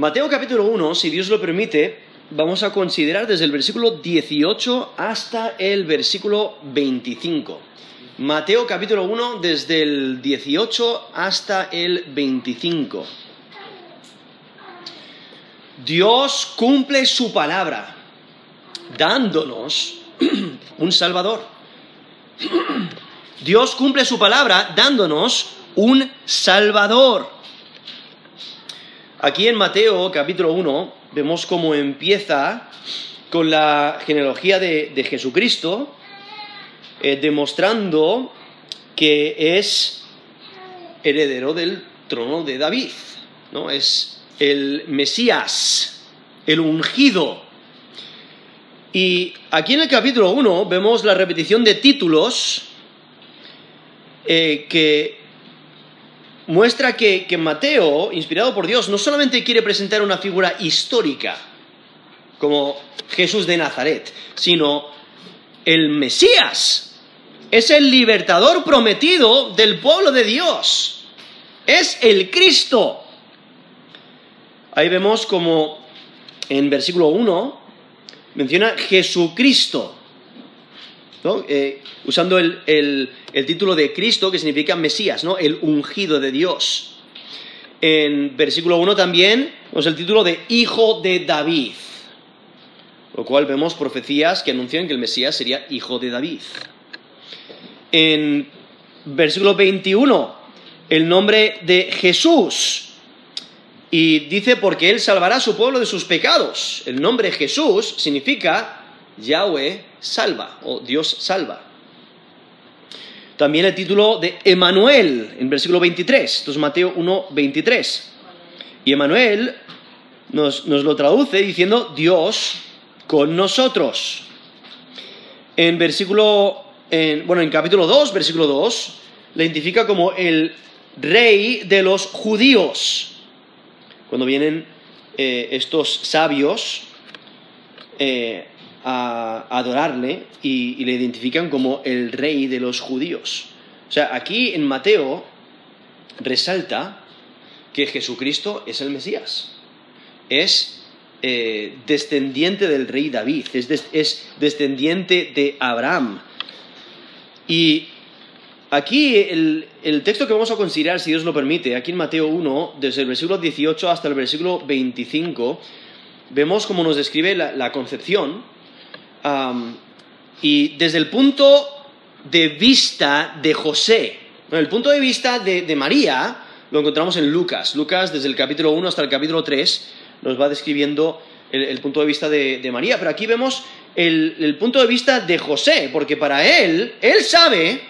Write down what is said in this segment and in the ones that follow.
Mateo capítulo 1, si Dios lo permite, vamos a considerar desde el versículo 18 hasta el versículo 25. Mateo capítulo 1, desde el 18 hasta el 25. Dios cumple su palabra dándonos un Salvador. Dios cumple su palabra dándonos un Salvador. Aquí en Mateo capítulo 1 vemos cómo empieza con la genealogía de, Jesucristo, eh, demostrando que es heredero del trono de David, ¿no? Es el Mesías, el ungido. Y aquí en el capítulo 1 vemos la repetición de títulos eh, que muestra que, Mateo, inspirado por Dios, no solamente quiere presentar una figura histórica, como Jesús de Nazaret, sino el Mesías. Es el libertador prometido del pueblo de Dios. Es el Cristo. Ahí vemos como en versículo 1 menciona Jesucristo. Eh, usando el, título de Cristo, que significa Mesías, ¿no? el ungido de Dios. En versículo 1 también vemos el título de Hijo de David, lo cual vemos profecías que anuncian que el Mesías sería Hijo de David. En versículo 21, el nombre de Jesús. Y dice, porque Él salvará a su pueblo de sus pecados. El nombre Jesús significa Yahweh salva o Dios salva. También el título de Emanuel en versículo 23, entonces Mateo 1, 23. Y Emanuel nos, lo traduce diciendo Dios con nosotros. En versículo, bueno, en capítulo 2, versículo 2, le identifica como el rey de los judíos. Cuando vienen eh, estos sabios eh, a adorarle y, le identifican como el rey de los judíos. O sea, aquí en Mateo resalta que Jesucristo es el Mesías, es eh, descendiente del rey David, es, descendiente de Abraham. Y aquí el, texto que vamos a considerar, si Dios lo permite, aquí en Mateo 1, desde el versículo 18 hasta el versículo 25, vemos cómo nos describe la concepción y desde el punto de vista de José, el punto de vista de, María, lo encontramos en Lucas. Lucas, desde el capítulo 1 hasta el capítulo 3, nos va describiendo el, punto de vista de, María. Pero aquí vemos el, el, punto de vista de José, porque para él, él sabe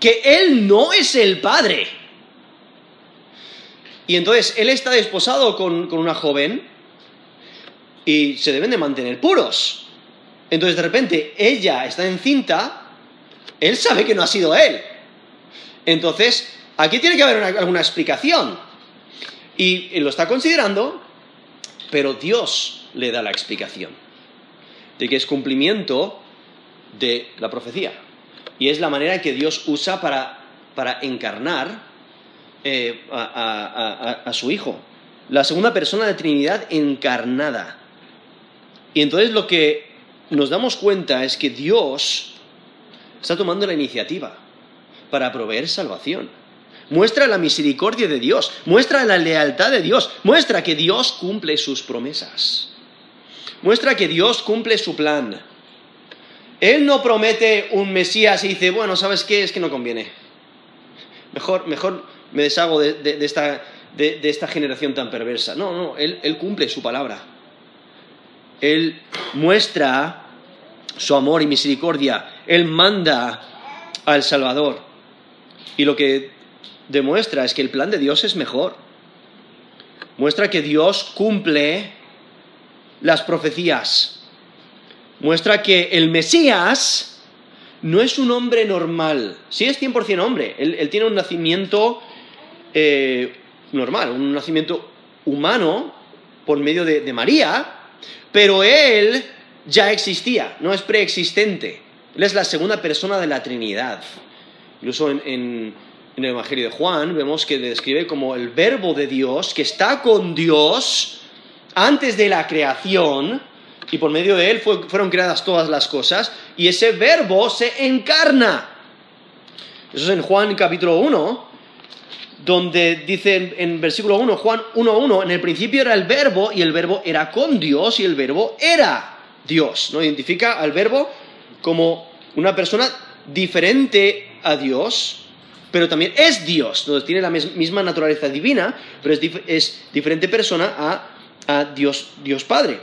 que él no es el padre. Y entonces él está desposado con, con una joven y se deben de mantener puros. Entonces de repente ella está encinta, él sabe que no ha sido él. Entonces, aquí tiene que haber alguna explicación. Y, lo está considerando, pero Dios le da la explicación de que es cumplimiento de la profecía. Y es la manera que Dios usa para, encarnar eh, a, su Hijo. La segunda persona de Trinidad encarnada. Y entonces lo que nos damos cuenta es que Dios está tomando la iniciativa para proveer salvación. Muestra la misericordia de Dios, muestra la lealtad de Dios, muestra que Dios cumple sus promesas, muestra que Dios cumple su plan. Él no promete un Mesías y dice, bueno, ¿sabes qué? Es que no conviene. Mejor, mejor me deshago de, esta, esta, generación tan perversa. No, no, él cumple su palabra. Él muestra su amor y misericordia. Él manda al Salvador. Y lo que demuestra es que el plan de Dios es mejor. Muestra que Dios cumple las profecías. Muestra que el Mesías no es un hombre normal. Sí es 100% hombre. Él, tiene un nacimiento eh, normal, un nacimiento humano por medio de María, pero Él ya existía, no es preexistente. Él es la segunda persona de la Trinidad. Incluso en, el Evangelio de Juan vemos que describe como el verbo de Dios, que está con Dios antes de la creación, y por medio de él fueron creadas todas las cosas, y ese verbo se encarna. Eso es en Juan capítulo 1, donde dice en, versículo 1, Juan 1.1, en el principio era el verbo, y el verbo era con Dios, y el verbo era Dios. ¿no? Identifica al verbo como una persona diferente a Dios, pero también es Dios, entonces tiene la misma naturaleza divina, pero es, diferente persona a, a Dios, Dios Padre.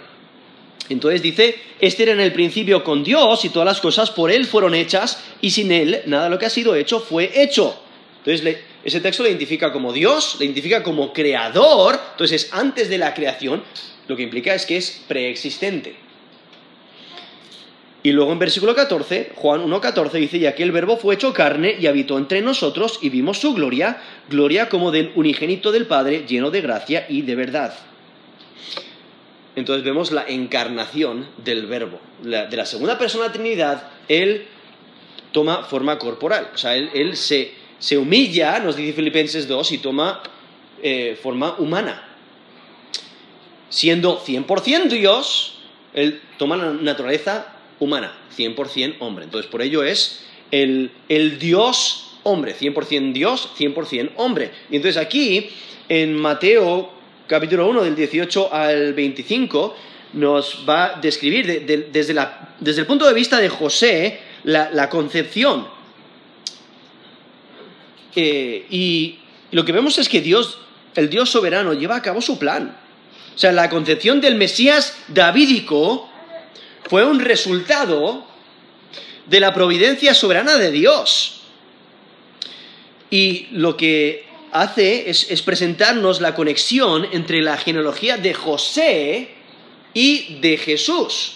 Entonces dice, este era en el principio con Dios y todas las cosas por Él fueron hechas y sin Él nada de lo que ha sido hecho fue hecho. Entonces ese texto le identifica como Dios, le identifica como creador, entonces es antes de la creación, lo que implica es que es preexistente. Y luego en versículo 14, Juan 1.14 dice, y aquel verbo fue hecho carne y habitó entre nosotros y vimos su gloria, gloria como del unigénito del Padre, lleno de gracia y de verdad. Entonces vemos la encarnación del verbo. de la segunda persona de la Trinidad, Él toma forma corporal. O sea, Él, se, humilla, nos dice Filipenses 2, y toma eh, forma humana. Siendo 100% Dios, Él toma la naturaleza humana, 100% hombre. Entonces, por ello es el, Dios hombre, 100% Dios, 100% hombre. Y entonces aquí, en Mateo capítulo 1, del 18 al 25, nos va a describir desde, el punto de vista de José la, concepción. Eh, y lo que vemos es que Dios, el Dios soberano, lleva a cabo su plan. O sea, la concepción del Mesías davídico fue un resultado de la providencia soberana de Dios. Y lo que hace es, presentarnos la conexión entre la genealogía de José y de Jesús.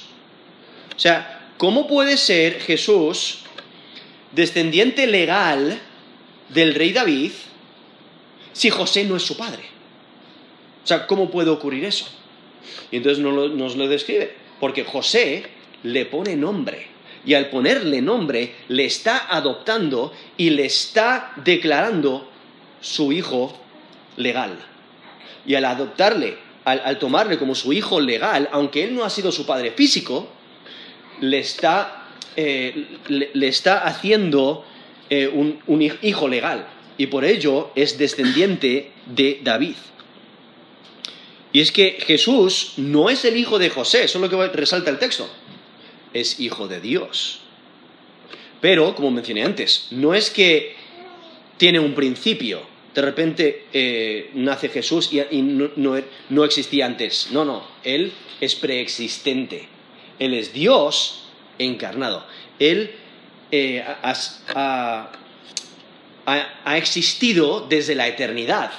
O sea, ¿cómo puede ser Jesús descendiente legal del rey David si José no es su padre? O sea, ¿cómo puede ocurrir eso? Y entonces nos lo describe porque José le pone nombre. Y al ponerle nombre, le está adoptando y le está declarando su hijo legal. Y al adoptarle, al, tomarle como su hijo legal, aunque él no ha sido su padre físico, le está, eh, le, está haciendo eh, un hijo legal. Y por ello es descendiente de David. Y es que Jesús no es el hijo de José, eso es lo que resalta el texto. Es hijo de Dios. Pero, como mencioné antes, no es que tiene un principio. De repente eh, nace Jesús y, no, existía antes. No, no, Él es preexistente. Él es Dios encarnado. Él eh, ha, ha existido desde la eternidad.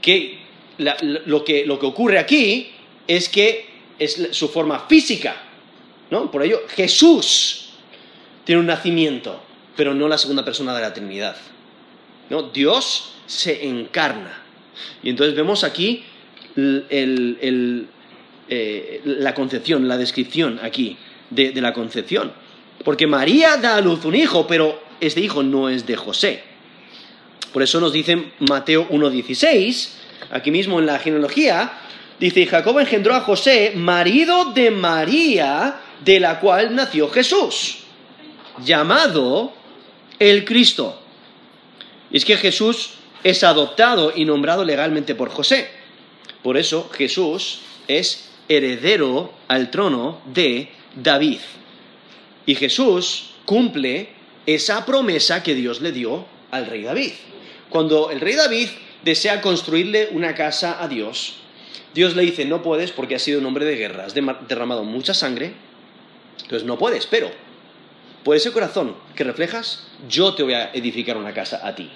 ¿Qué, lo, que, ocurre aquí es que es su forma física, ¿no? Por ello, Jesús tiene un nacimiento, pero no la segunda persona de la Trinidad. ¿no? Dios se encarna. Y entonces vemos aquí eh, la concepción, la descripción aquí de, de, la concepción. Porque María da a luz un hijo, pero este hijo no es de José. Por eso nos dice Mateo 1.16, aquí mismo en la genealogía, dice, Jacob engendró a José, marido de María, de la cual nació Jesús, llamado el Cristo. Y es que Jesús es adoptado y nombrado legalmente por José. Por eso Jesús es heredero al trono de David. Y Jesús cumple esa promesa que Dios le dio al rey David. Cuando el rey David desea construirle una casa a Dios, Dios le dice, no puedes porque has sido un hombre de guerra, has derramado mucha sangre, entonces no puedes, pero por ese corazón que reflejas, yo te voy a edificar una casa a ti.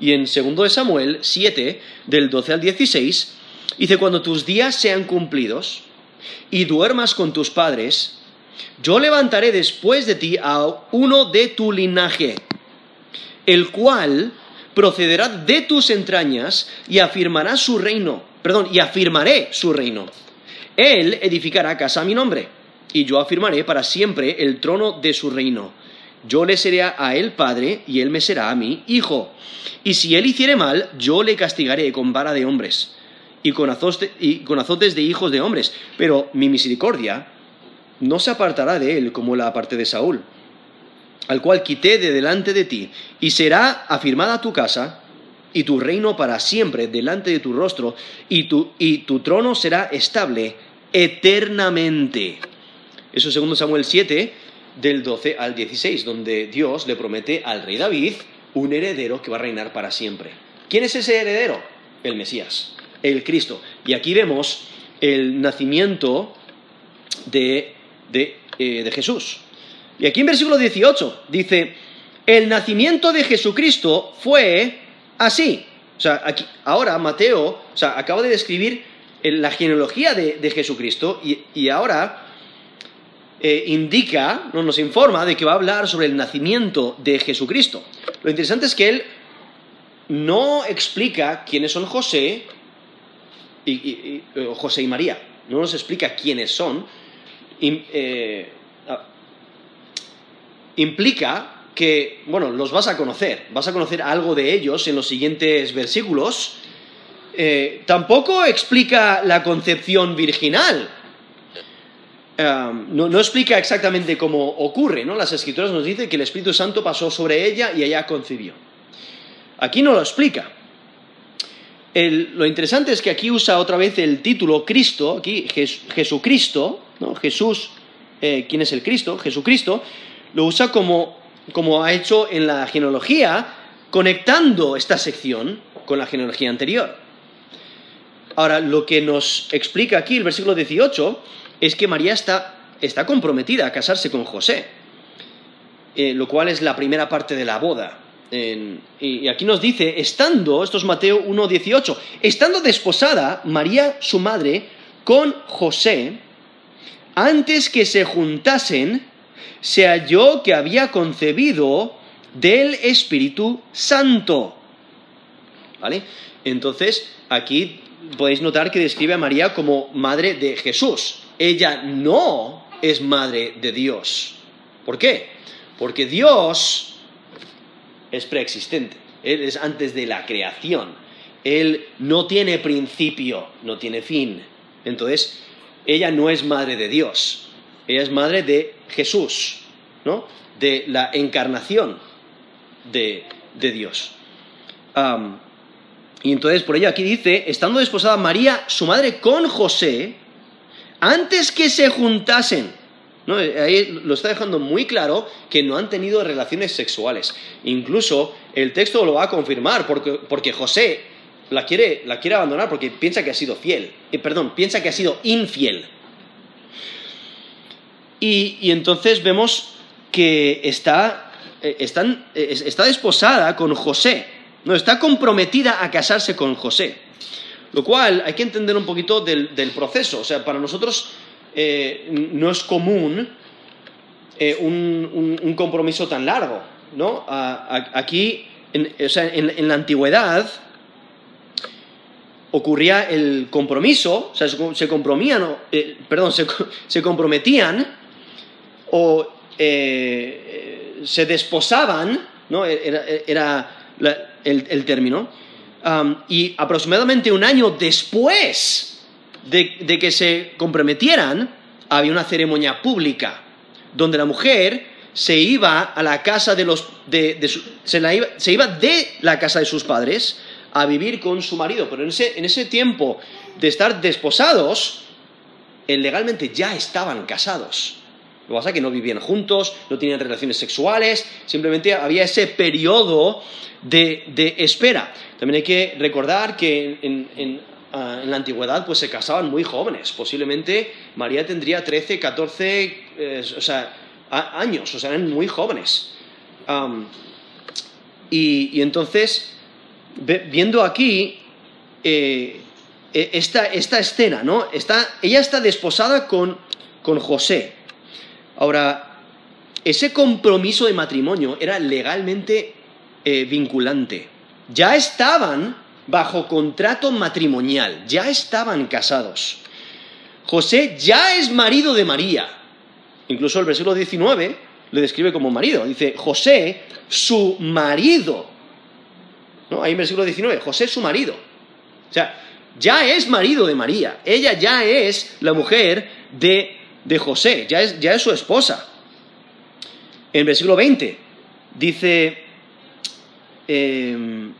Y en 2 de Samuel 7, del 12 al 16, dice, cuando tus días sean cumplidos y duermas con tus padres, yo levantaré después de ti a uno de tu linaje, el cual procederá de tus entrañas y afirmará su reino. Perdón, y afirmaré su reino. Él edificará casa a mi nombre, y yo afirmaré para siempre el trono de su reino. Yo le seré a él padre, y él me será a mí hijo. Y si él hiciere mal, yo le castigaré con vara de hombres. y con, y con azotes de hijos de hombres, pero mi misericordia no se apartará de él como la aparte de Saúl, al cual quité de delante de ti, y será afirmada tu casa y tu reino para siempre delante de tu rostro, y tu, y tu trono será estable eternamente. Eso es segundo Samuel 7, del 12 al 16, donde Dios le promete al rey David un heredero que va a reinar para siempre. ¿Quién es ese heredero? El Mesías, el Cristo. Y aquí vemos el nacimiento de, eh, de, Jesús. Y aquí en versículo 18 dice, el nacimiento de Jesucristo fue así. O sea, aquí, ahora Mateo o sea, acaba de describir la genealogía de, Jesucristo y, ahora eh, indica, ¿no? nos informa de que va a hablar sobre el nacimiento de Jesucristo. Lo interesante es que él no explica quiénes son José y, José y María. No nos explica quiénes son. Eh, implica que, bueno, los vas a conocer, vas a conocer algo de ellos en los siguientes versículos. Eh, tampoco explica la concepción virginal. no, no, explica exactamente cómo ocurre, ¿no? Las escrituras nos dicen que el Espíritu Santo pasó sobre ella y ella concibió. Aquí no lo explica. lo interesante es que aquí usa otra vez el título Cristo, aquí Jesucristo. Jesús, eh, ¿quién es el Cristo? Jesucristo, lo usa como, como ha hecho en la genealogía, conectando esta sección con la genealogía anterior. Ahora, lo que nos explica aquí el versículo 18 es que María está, está comprometida a casarse con José, eh, lo cual es la primera parte de la boda y aquí nos dice, estando, esto es Mateo 1.18, estando desposada María, su madre, con José, antes que se juntasen, se halló que había concebido del Espíritu Santo. ¿Vale? Entonces, aquí podéis notar que describe a María como madre de Jesús. Ella no es madre de Dios. ¿Por qué? Porque Dios es preexistente, Él es antes de la creación, Él no tiene principio, no tiene fin. Entonces, ella no es madre de Dios, ella es madre de Jesús, ¿no? De la encarnación de, Dios. y entonces, por ello aquí dice, estando desposada María, su madre, con José, antes que se juntasen, Ahí lo está dejando muy claro que no han tenido relaciones sexuales. Incluso el texto lo va a confirmar porque, José la quiere, abandonar porque piensa que ha sido fiel. Eh, perdón, piensa que ha sido infiel. Y, entonces vemos que está, eh, eh, está desposada con José. No, está comprometida a casarse con José. Lo cual hay que entender un poquito del, del proceso. O sea, para nosotros eh, no es común eh, un, compromiso tan largo, ¿no? aquí, en, en, la antigüedad, ocurría el compromiso, o sea, se, comprometían, eh, perdón, se, comprometían o se desposaban, ¿no? Era, el, término, y aproximadamente un año después de, que se comprometieran, había una ceremonia pública, donde la mujer se iba a la casa de los... se, iba, de la casa de sus padres a vivir con su marido, pero en ese, en ese tiempo de estar desposados, eh, legalmente ya estaban casados. Lo que pasa es que no vivían juntos, no tenían relaciones sexuales, simplemente había ese periodo de, espera. También hay que recordar que en, Ah, en la antigüedad pues se casaban muy jóvenes. Posiblemente María tendría 13, 14 eh, años, o sea, eran muy jóvenes. y, entonces, viendo aquí eh, e, esta, escena, ¿no? ella está desposada con, José. Ahora, ese compromiso de matrimonio era legalmente eh, vinculante. Ya estaban bajo contrato matrimonial, ya estaban casados. José ya es marido de María. Incluso el versículo 19 le describe como marido. Dice, José, su marido. ¿No? Ahí en el versículo 19, José, su marido. O sea, ya es marido de María, ella ya es la mujer de, de José, ya es, ya es su esposa. En versículo 20 dice, eh,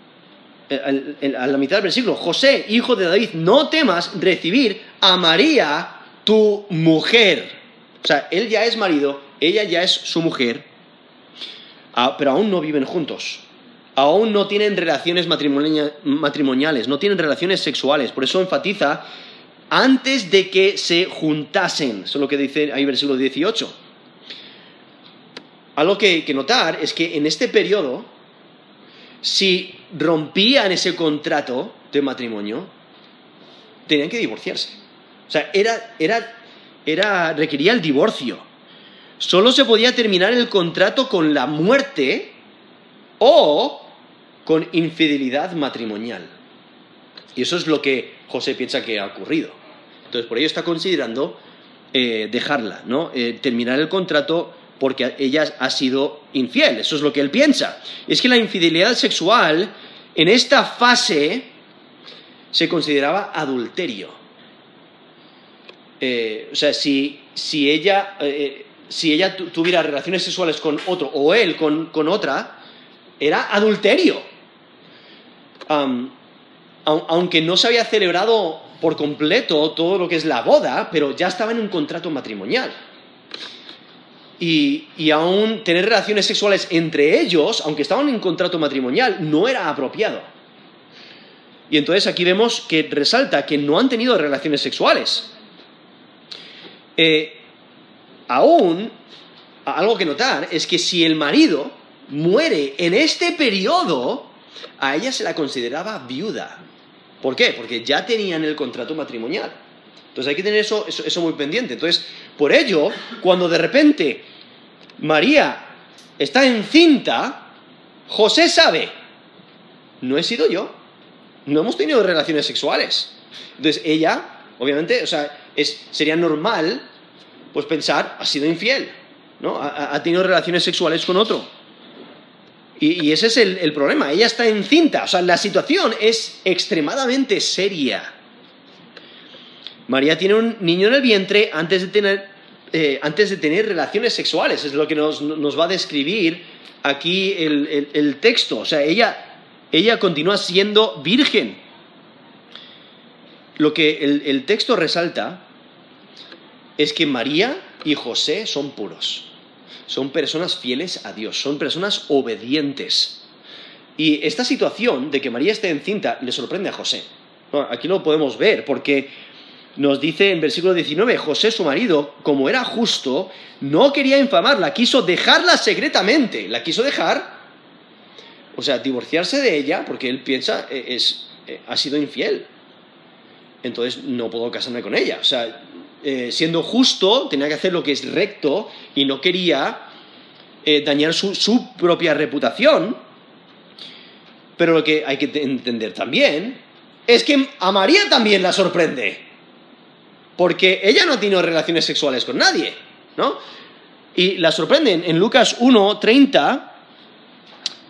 a la mitad del versículo, José, hijo de David, no temas recibir a María, tu mujer. O sea, él ya es marido, ella ya es su mujer, ah, pero aún no viven juntos. Aún no tienen relaciones matrimoniales, no tienen relaciones sexuales. Por eso enfatiza antes de que se juntasen. Eso es lo que dice ahí versículo 18. Algo que, que notar es que en este periodo, si rompían ese contrato de matrimonio, tenían que divorciarse. O sea, era, era, era, requería el divorcio. Solo se podía terminar el contrato con la muerte o con infidelidad matrimonial. Y eso es lo que José piensa que ha ocurrido. Entonces, por ello está considerando eh, dejarla, ¿no? Eh, terminar el contrato porque ella ha sido infiel. Eso es lo que él piensa. Es que la infidelidad sexual en esta fase se consideraba adulterio. Eh, o sea, si, ella, eh, si ella tuviera relaciones sexuales con otro o él con, otra, era adulterio. aunque no se había celebrado por completo todo lo que es la boda, pero ya estaba en un contrato matrimonial y, aún tener relaciones sexuales entre ellos, aunque estaban en contrato matrimonial, no era apropiado. Y entonces aquí vemos que resalta que no han tenido relaciones sexuales. Eh, aún, algo que notar es que si el marido muere en este periodo, a ella se la consideraba viuda. ¿Por qué? Porque ya tenían el contrato matrimonial. Entonces hay que tener eso, eso, muy pendiente. Entonces, por ello, cuando de repente María está encinta, José sabe, no he sido yo, no hemos tenido relaciones sexuales. Entonces ella, obviamente, o sea, sería normal pues pensar, ha sido infiel, ¿no? Ha, tenido relaciones sexuales con otro. Y, ese es el problema, ella está encinta, o sea, la situación es extremadamente seria. María tiene un niño en el vientre antes de tener, eh, antes de tener relaciones sexuales, es lo que nos, va a describir aquí el, texto. O sea, ella, ella continúa siendo virgen. Lo que el texto resalta es que María y José son puros, son personas fieles a Dios, son personas obedientes. Y esta situación de que María esté encinta le sorprende a José. Aquí lo podemos ver, porque nos dice en versículo 19, José su marido, como era justo, no quería infamarla, quiso dejarla secretamente, la quiso dejar, o sea, divorciarse de ella, porque él piensa, eh, es, eh, ha sido infiel. Entonces no puedo casarme con ella. O sea, eh, siendo justo, tenía que hacer lo que es recto y no quería dañar su propia reputación. Pero lo que hay que entender también es que a María también la sorprende porque ella no ha tenido relaciones sexuales con nadie, ¿no? Y la sorprenden en Lucas 1, 30,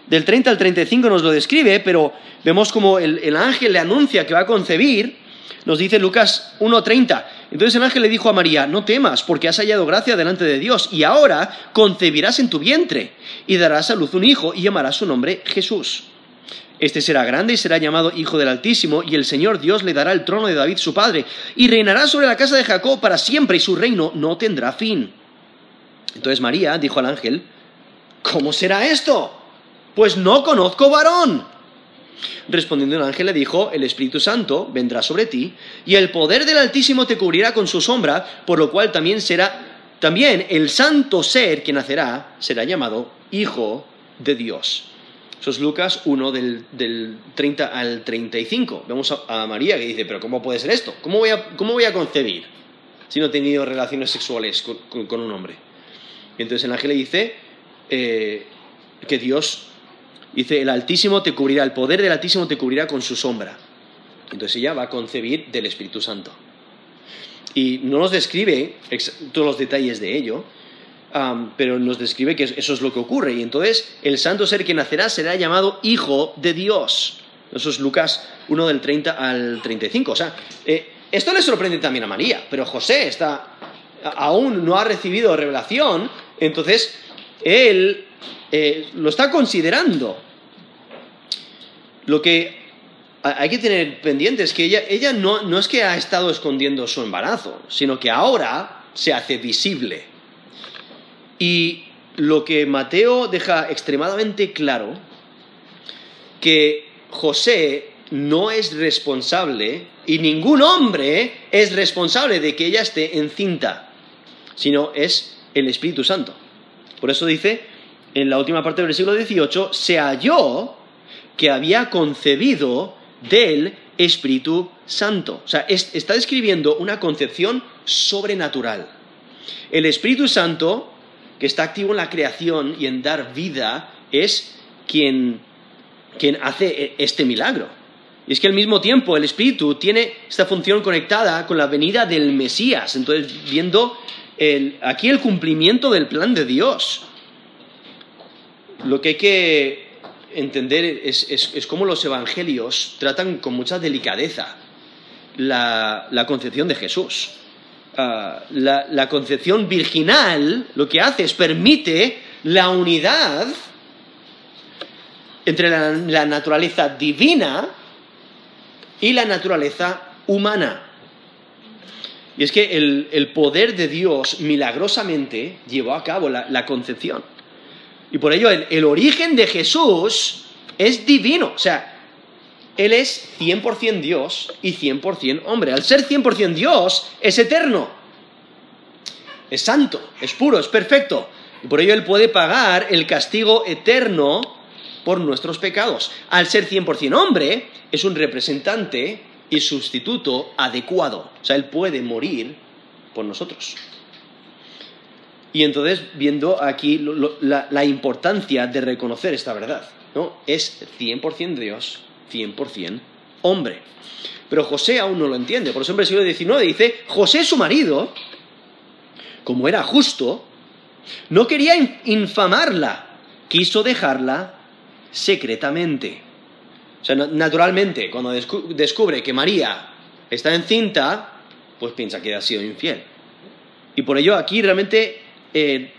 del 30 al 35 nos lo describe, pero vemos como el, ángel le anuncia que va a concebir, nos dice Lucas 1.30. Entonces el ángel le dijo a María, no temas, porque has hallado gracia delante de Dios, y ahora concebirás en tu vientre, y darás a luz un hijo, y llamarás su nombre Jesús. Este será grande y será llamado Hijo del Altísimo, y el Señor Dios le dará el trono de David su padre, y reinará sobre la casa de Jacob para siempre, y su reino no tendrá fin. Entonces María dijo al ángel, ¿cómo será esto? Pues no conozco varón. Respondiendo el ángel le dijo, el Espíritu Santo vendrá sobre ti, y el poder del Altísimo te cubrirá con su sombra, por lo cual también será, también el santo ser que nacerá será llamado Hijo de Dios. Eso es Lucas 1 del, 30 al 35. Vemos a, María que dice, pero ¿cómo puede ser esto? ¿Cómo voy a, cómo voy a concebir si no he tenido relaciones sexuales con, un hombre? Y entonces el ángel le dice eh, que Dios, dice, el Altísimo te cubrirá, el poder del Altísimo te cubrirá con su sombra. Entonces ella va a concebir del Espíritu Santo. Y no nos describe todos los detalles de ello, pero nos describe que eso es lo que ocurre. Y entonces el santo ser que nacerá será llamado Hijo de Dios. Eso es Lucas 1 del 30 al 35. O sea, eh, esto le sorprende también a María, pero José está, aún no ha recibido revelación, entonces él eh, lo está considerando. Lo que hay que tener pendiente es que ella, ella no, no es que ha estado escondiendo su embarazo, sino que ahora se hace visible. Y lo que Mateo deja extremadamente claro, que José no es responsable y ningún hombre es responsable de que ella esté encinta, sino es el Espíritu Santo. Por eso dice en la última parte del versículo 18, se halló que había concebido del Espíritu Santo. O sea, está describiendo una concepción sobrenatural. El Espíritu Santo, que está activo en la creación y en dar vida, es quien, quien hace e, este milagro. Y es que al mismo tiempo el Espíritu tiene esta función conectada con la venida del Mesías. Entonces, viendo aquí el cumplimiento del plan de Dios. Lo que hay que entender es, cómo los evangelios tratan con mucha delicadeza la, concepción de Jesús. Ah, la, concepción virginal lo que hace es permite la unidad entre la naturaleza divina y la naturaleza humana. Y es que el, poder de Dios milagrosamente llevó a cabo la, concepción. Y por ello el, origen de Jesús es divino. O sea, Él es 100% Dios y 100% hombre. Al ser 100% Dios, es eterno. Es santo, es puro, es perfecto. Y por ello Él puede pagar el castigo eterno por nuestros pecados. Al ser 100% hombre, es un representante y sustituto adecuado. O sea, Él puede morir por nosotros. Y entonces, viendo aquí la, importancia de reconocer esta verdad, ¿no? Es 100% Dios, 100% hombre. Pero José aún no lo entiende. Por eso en el siglo XIX dice, José su marido, como era justo, no quería infamarla, quiso dejarla secretamente. O sea, naturalmente, cuando descubre que María está encinta, pues piensa que ha sido infiel. Y por ello aquí realmente eh,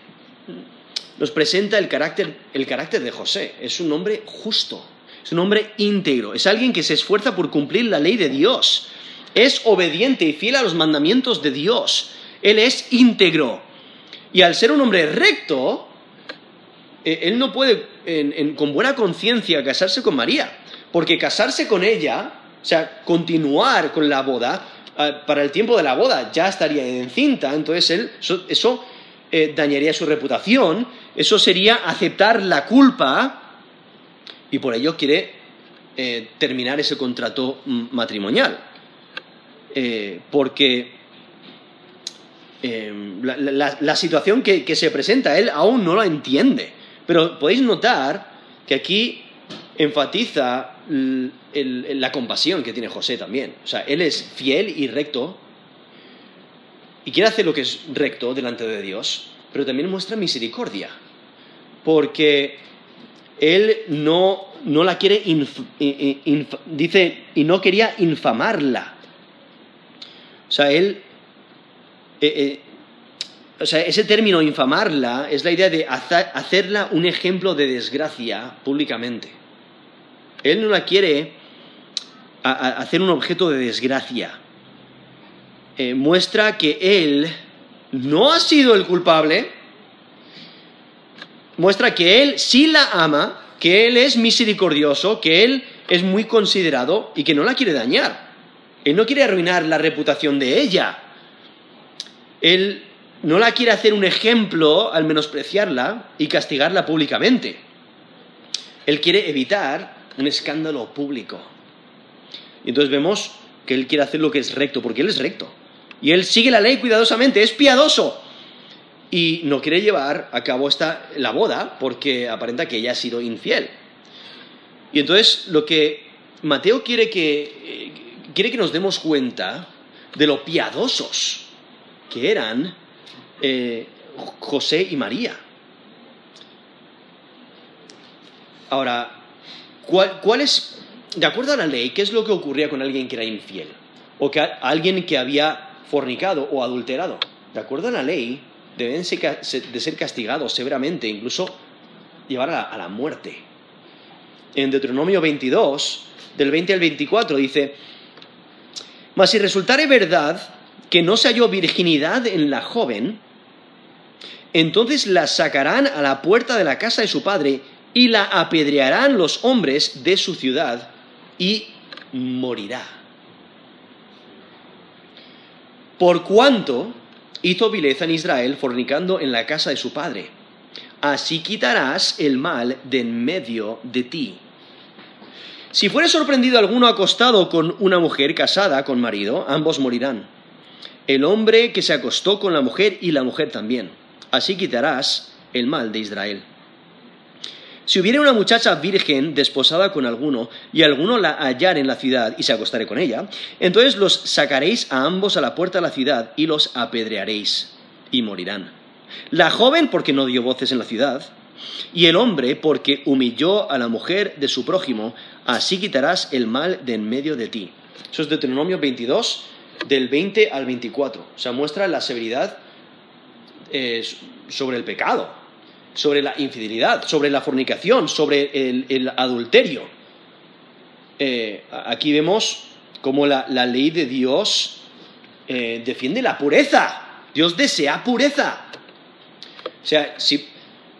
nos presenta el carácter, el carácter de José. Es un hombre justo, es un hombre íntegro, es alguien que se esfuerza por cumplir la ley de Dios. Es obediente y fiel a los mandamientos de Dios. Él es íntegro. Y al ser un hombre recto, eh, él no puede con buena conciencia casarse con María. Porque casarse con ella, o sea, continuar con la boda, eh, para el tiempo de la boda ya estaría encinta, entonces él, eso, eh, dañaría su reputación, eso sería aceptar la culpa y por ello quiere eh, terminar ese contrato matrimonial. porque la, situación que, que se presenta, él aún no la entiende. Pero podéis notar que aquí enfatiza la compasión que tiene José también. O sea, él es fiel y recto y quiere hacer lo que es recto delante de Dios, pero también muestra misericordia, porque él no, no la quiere, dice, y no quería infamarla. O sea, él, eh, eh, o sea, ese término infamarla es la idea de hacerla un ejemplo de desgracia públicamente. Él no la quiere hacer un objeto de desgracia. Eh, muestra que él no ha sido el culpable, muestra que él sí la ama, que él es misericordioso, que él es muy considerado y que no la quiere dañar. Él no quiere arruinar la reputación de ella. Él no la quiere hacer un ejemplo al menospreciarla y castigarla públicamente. Él quiere evitar un escándalo público. Y entonces vemos que él quiere hacer lo que es recto, porque él es recto. Y él sigue la ley cuidadosamente, es piadoso. Y no quiere llevar a cabo esta, la boda porque aparenta que ella ha sido infiel. Y entonces lo que Mateo quiere que, quiere que nos demos cuenta de lo piadosos que eran eh, José y María. Ahora, ¿cuál, es de acuerdo a la ley, ¿qué es lo que ocurría con alguien que era infiel? O alguien que había fornicado o adulterado. De acuerdo a la ley, deben de ser castigados severamente, incluso llevar a la, muerte. En Deuteronomio 22, del 20 al 24, dice, mas si resultare verdad que no se halló virginidad en la joven, entonces la sacarán a la puerta de la casa de su padre y la apedrearán los hombres de su ciudad y morirá. Por cuanto hizo vileza en Israel fornicando en la casa de su padre. Así quitarás el mal de en medio de ti. Si fuere sorprendido alguno acostado con una mujer casada con marido, ambos morirán. El hombre que se acostó con la mujer y la mujer también. Así quitarás el mal de Israel. Si hubiere una muchacha virgen desposada con alguno, y alguno la hallare en la ciudad y se acostare con ella, entonces los sacaréis a ambos a la puerta de la ciudad y los apedrearéis, y morirán. La joven porque no dio voces en la ciudad, y el hombre porque humilló a la mujer de su prójimo, así quitarás el mal de en medio de ti. Eso es Deuteronomio 22, del 20 al 24. O sea, muestra la severidad eh, sobre el pecado sobre la infidelidad, sobre la fornicación, sobre el, adulterio. Eh, aquí vemos cómo la, ley de Dios eh, defiende la pureza. Dios desea pureza. O sea, si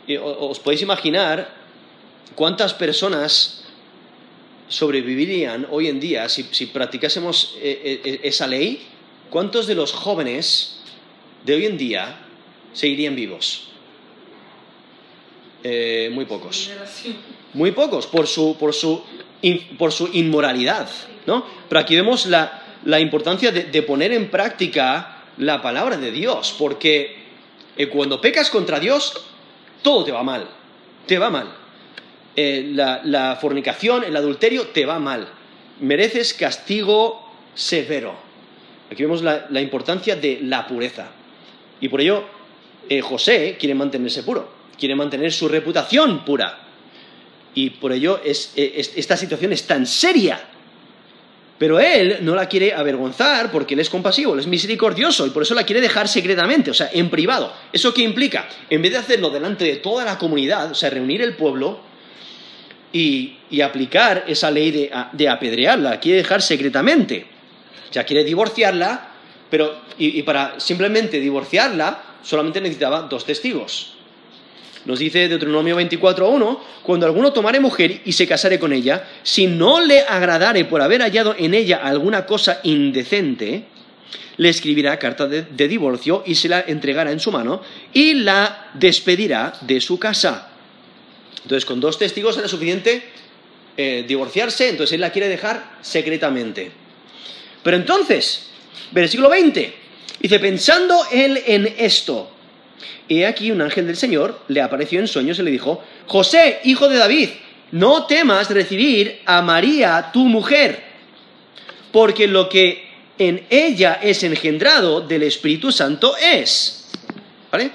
eh, os podéis imaginar cuántas personas sobrevivirían hoy en día si, si practicásemos esa ley, cuántos de los jóvenes de hoy en día seguirían vivos. Eh, muy pocos. Muy pocos, por su, por su, por su inmoralidad. ¿no? Pero aquí vemos la, la importancia de, poner en práctica la palabra de Dios, porque eh, cuando pecas contra Dios, todo te va mal. Te va mal. Eh, la, fornicación, el adulterio, te va mal. Mereces castigo severo. Aquí vemos la, la importancia de la pureza. Y por ello, José quiere mantenerse puro quiere mantener su reputación pura. Y por ello esta situación es tan seria. Pero él no la quiere avergonzar porque él es compasivo, él es misericordioso y por eso la quiere dejar secretamente, o sea, en privado. ¿Eso qué implica? En vez de hacerlo delante de toda la comunidad, o sea, reunir el pueblo y, aplicar esa ley de, de, apedrearla, quiere dejar secretamente. O sea, quiere divorciarla, pero y para simplemente divorciarla solamente necesitaba dos testigos. Nos dice Deuteronomio 24.1, cuando alguno tomare mujer y se casare con ella, si no le agradare por haber hallado en ella alguna cosa indecente, le escribirá carta de, divorcio y se la entregará en su mano y la despedirá de su casa. Entonces, con dos testigos era suficiente eh, divorciarse, entonces él la quiere dejar secretamente. Pero entonces, versículo 20, dice, pensando él en esto, y aquí un ángel del Señor le apareció en sueños y le dijo, José, hijo de David, no temas recibir a María, tu mujer, porque lo que en ella es engendrado del Espíritu Santo es. ¿Vale?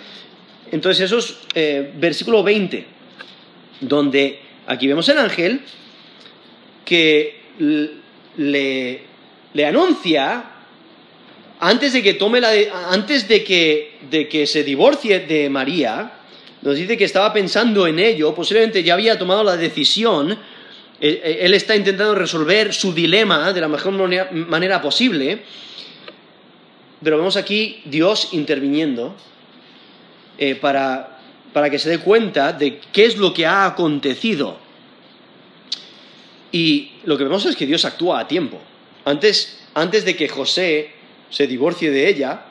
Entonces eso es eh, versículo 20, donde aquí vemos el ángel que le, le anuncia antes de que tome la antes de que, de que se divorcie de María, nos dice que estaba pensando en ello, posiblemente ya había tomado la decisión, él está intentando resolver su dilema de la mejor manera posible, pero vemos aquí Dios interviniendo eh, para, para que se dé cuenta de qué es lo que ha acontecido. Y lo que vemos es que Dios actúa a tiempo. Antes, antes de que José se divorcie de ella,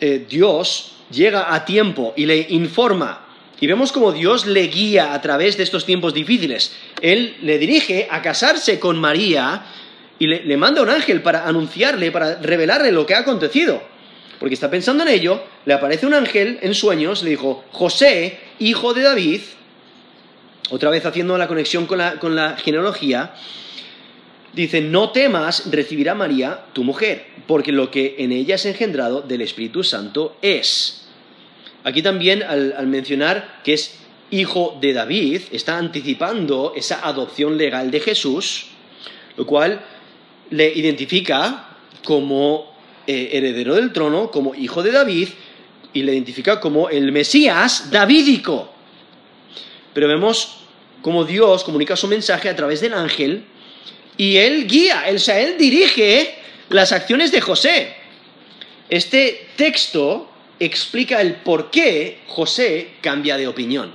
eh, Dios llega a tiempo y le informa. Y vemos como Dios le guía a través de estos tiempos difíciles. Él le dirige a casarse con María y le, manda un ángel para anunciarle, para revelarle lo que ha acontecido. Porque está pensando en ello, le aparece un ángel en sueños, le dijo, José, hijo de David, otra vez haciendo la conexión con la, con la genealogía, dice, no temas recibir a María, tu mujer, porque lo que en ella es engendrado del Espíritu Santo es. Aquí también al, mencionar que es hijo de David, está anticipando esa adopción legal de Jesús, lo cual le identifica como eh, heredero del trono, como hijo de David, y le identifica como el Mesías davídico. Pero vemos cómo Dios comunica su mensaje a través del ángel y él guía, o sea, él dirige las acciones de José. Este texto explica el por qué José cambia de opinión.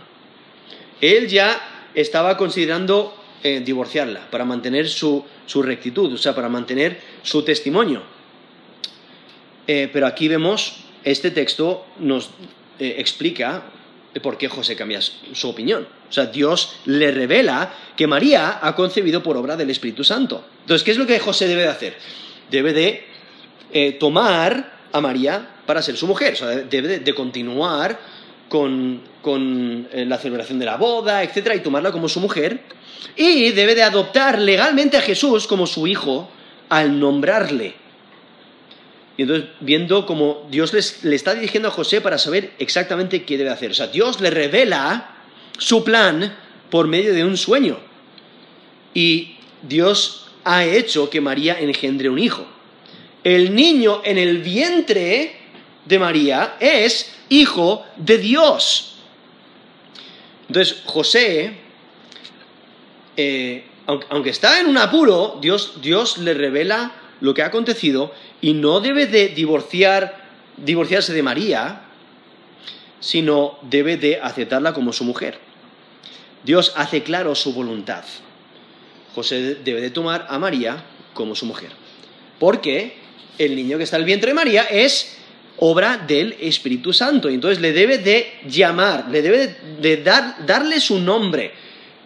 Él ya estaba considerando eh, divorciarla para mantener su, rectitud, o sea, para mantener su testimonio. Eh, pero aquí vemos, este texto nos eh, explica por qué José cambia su opinión. O sea, Dios le revela que María ha concebido por obra del Espíritu Santo. Entonces, ¿qué es lo que José debe de hacer? Debe de tomar a María para ser su mujer. O sea, debe de, continuar con, eh, la celebración de la boda, etcétera, y tomarla como su mujer. Y debe de adoptar legalmente a Jesús como su hijo al nombrarle. Y entonces, viendo cómo Dios le está dirigiendo a José para saber exactamente qué debe hacer. O sea, Dios le revela su plan por medio de un sueño. Y Dios ha hecho que María engendre un hijo. El niño en el vientre de María es hijo de Dios. Entonces, José, eh, aunque, está en un apuro, Dios, Dios le revela lo que ha acontecido y no debe de divorciar, divorciarse de María, sino debe de aceptarla como su mujer. Dios hace claro su voluntad. José debe de tomar a María como su mujer. Porque el niño que está en el vientre de María es obra del Espíritu Santo. Y entonces le debe de llamar, le debe de dar, darle su nombre.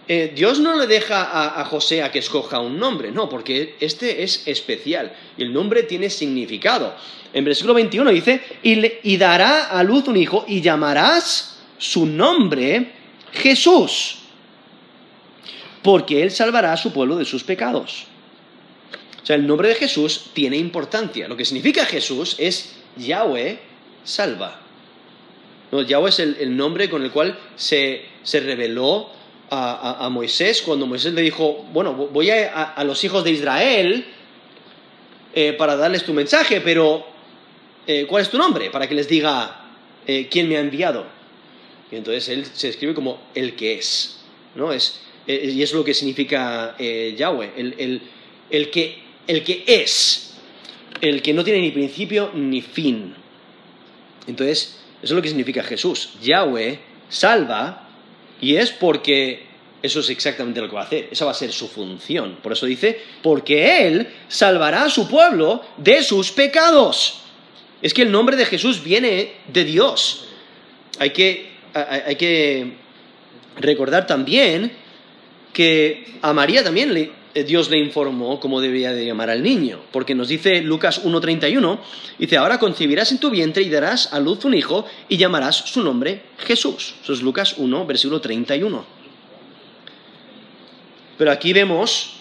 Eh, Dios no le deja a, José a que escoja un nombre, no, porque este es especial y el nombre tiene significado. En versículo 21 dice, y, y dará a luz un hijo y llamarás su nombre Jesús, porque él salvará a su pueblo de sus pecados. O sea, el nombre de Jesús tiene importancia. Lo que significa Jesús es Yahweh salva. Yahweh es el, nombre con el cual se, reveló a, Moisés cuando Moisés le dijo, bueno, voy a, los hijos de Israel eh, para darles tu mensaje, pero eh, ¿cuál es tu nombre? Para que les diga eh, quién me ha enviado. Y entonces él se escribe como el que es, ¿no? Es, y es lo que significa Yahweh, el, el que, el que es el que no tiene ni principio ni fin. Entonces, eso es lo que significa Jesús. Yahweh salva y es porque eso es exactamente lo que va a hacer. Esa va a ser su función. Por eso dice, porque Él salvará a su pueblo de sus pecados. Es que el nombre de Jesús viene de Dios. Hay que, hay que recordar también que a María también eh, Dios le informó cómo debía de llamar al niño, porque nos dice Lucas 1.31, dice, ahora concebirás en tu vientre y darás a luz un hijo y llamarás su nombre Jesús. Eso es Lucas 1, versículo 31. Pero aquí vemos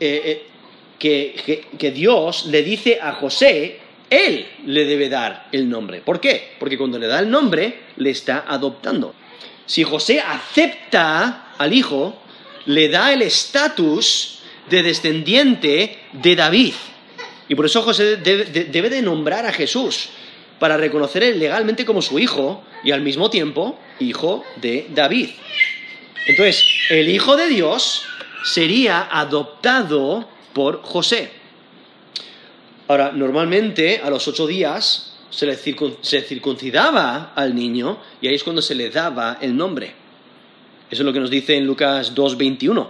eh, eh, que Dios le dice a José, él le debe dar el nombre. ¿Por qué? Porque cuando le da el nombre, le está adoptando. Si José acepta al hijo, le da el estatus de descendiente de David. Y por eso José debe, de nombrar a Jesús para reconocerle legalmente como su hijo y al mismo tiempo hijo de David. Entonces, el hijo de Dios sería adoptado por José. Ahora, normalmente a los ocho días se, le se circuncidaba al niño y ahí es cuando se le daba el nombre. Eso es lo que nos dice en Lucas 2.21.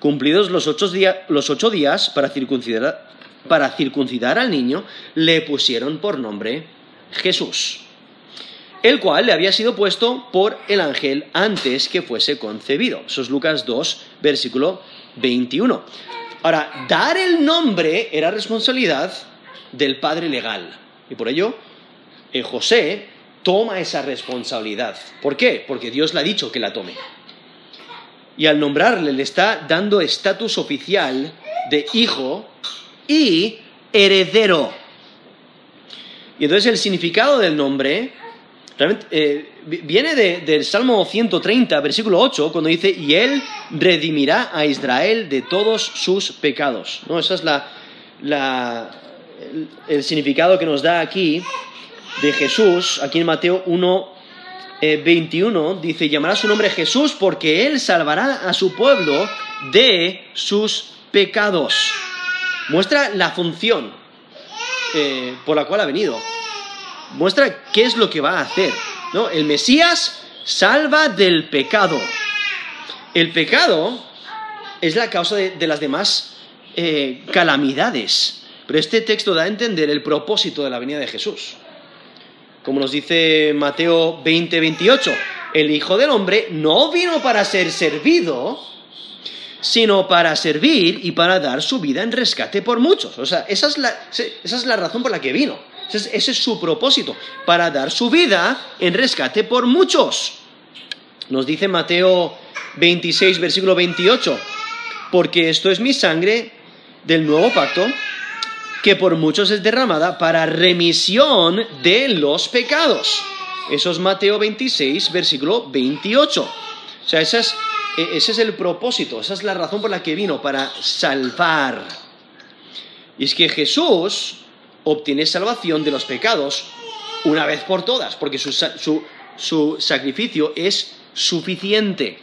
Cumplidos los ocho, días para circuncidar, para circuncidar al niño, le pusieron por nombre Jesús, el cual le había sido puesto por el ángel antes que fuese concebido. Eso es Lucas 2, versículo 21. Ahora, dar el nombre era responsabilidad del padre legal. Y por ello, eh, José toma esa responsabilidad. ¿Por qué? Porque Dios le ha dicho que la tome y al nombrarle le está dando estatus oficial de hijo y heredero. Y entonces el significado del nombre eh, viene del Salmo 130, versículo 8, cuando dice, y Él redimirá a Israel de todos sus pecados. ¿No? Ese es el, significado que nos da aquí de Jesús, aquí en Mateo 1, 21, eh, dice, llamará su nombre Jesús porque Él salvará a su pueblo de sus pecados. Muestra la función eh, por la cual ha venido muestra qué es lo que va a hacer. ¿no? El Mesías salva del pecado. El pecado es la causa de, las demás eh, calamidades. Pero este texto da a entender el propósito de la venida de Jesús. Como nos dice Mateo 20, 28, el Hijo del Hombre no vino para ser servido, sino para servir y para dar su vida en rescate por muchos. O sea, esa es la, es razón por la que vino. Ese es, su propósito, para dar su vida en rescate por muchos. Nos dice Mateo 26, versículo 28, porque esto es mi sangre del nuevo pacto, que por muchos es derramada para remisión de los pecados. Eso es Mateo 26, versículo 28. O sea, ese es, e, ese es el propósito, esa es la razón por la que vino, para salvar. Y es que Jesús obtiene salvación de los pecados una vez por todas, porque su, sacrificio es suficiente.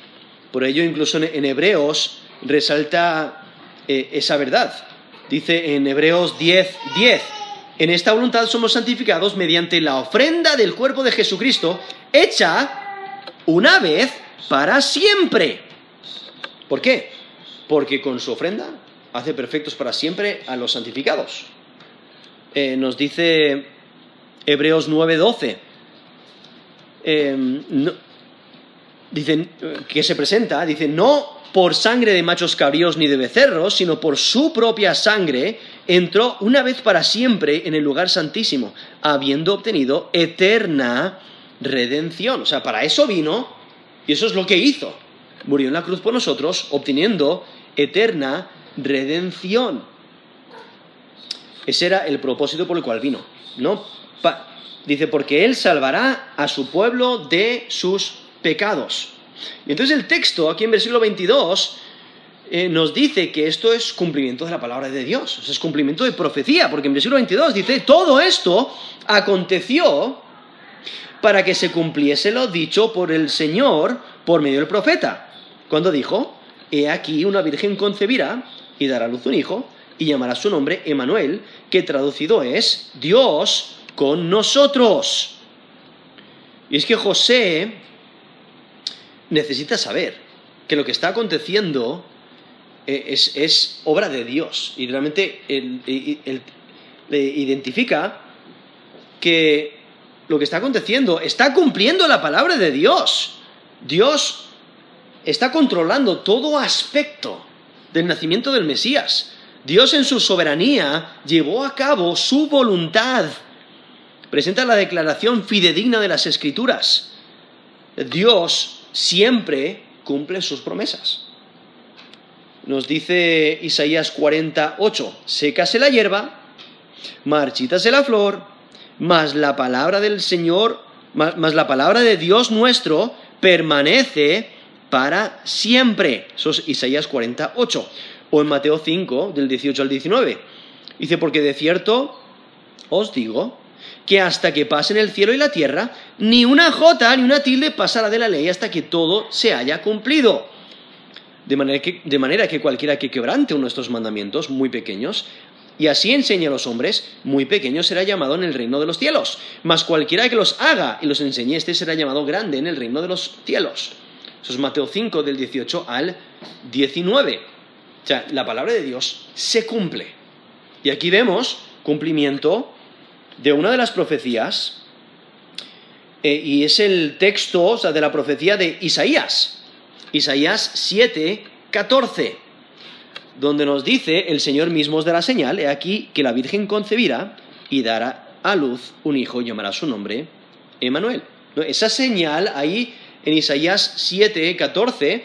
Por ello, incluso en, Hebreos resalta eh, esa verdad. Dice en Hebreos 10, 10, en esta voluntad somos santificados mediante la ofrenda del cuerpo de Jesucristo, hecha una vez para siempre. ¿Por qué? Porque con su ofrenda hace perfectos para siempre a los santificados. Eh, nos dice Hebreos 9:12. Eh, dice, que se presenta, dice, no por sangre de machos cabríos ni de becerros, sino por su propia sangre, entró una vez para siempre en el lugar santísimo, habiendo obtenido eterna redención. O sea, para eso vino y eso es lo que hizo. Murió en la cruz por nosotros, obteniendo eterna redención. Ese era el propósito por el cual vino. ¿no? dice, porque Él salvará a su pueblo de sus pecados. Y entonces el texto, aquí en versículo 22, eh, nos dice que esto es cumplimiento de la palabra de Dios, es cumplimiento de profecía, porque en versículo 22 dice, todo esto aconteció para que se cumpliese lo dicho por el Señor por medio del profeta, cuando dijo, he aquí una virgen concebirá y dará a luz un hijo, y llamará su nombre Emanuel, que traducido es Dios con nosotros. Y es que José necesita saber que lo que está aconteciendo eh, es, obra de Dios y realmente le identifica que lo que está aconteciendo está cumpliendo la palabra de Dios. Dios está controlando todo aspecto del nacimiento del Mesías. Dios en su soberanía llevó a cabo su voluntad. Presenta la declaración fidedigna de las Escrituras. Dios siempre cumple sus promesas. Nos dice Isaías 48, sécase la hierba, marchítase la flor, mas la palabra del Señor, mas, la palabra de Dios nuestro permanece para siempre. Eso es Isaías 48 o en Mateo 5, del 18 al 19. Dice, porque de cierto os digo que hasta que pasen el cielo y la tierra, ni una jota ni una tilde pasará de la ley hasta que todo se haya cumplido. De manera que, de manera que cualquiera que quebrante uno de estos mandamientos muy pequeños, y así enseñe a los hombres, muy pequeño será llamado en el reino de los cielos. Mas cualquiera que los haga y los enseñe, este será llamado grande en el reino de los cielos. Eso es Mateo 5, del 18 al 19. O sea, la palabra de Dios se cumple. Y aquí vemos cumplimiento de una de las profecías, eh, y es el texto o sea, de la profecía de Isaías, Isaías 7, 14, donde nos dice, el Señor mismo os dará señal, he aquí que la Virgen concebirá y dará a luz un hijo llamará su nombre Emanuel. Esa señal ahí en Isaías 7, 14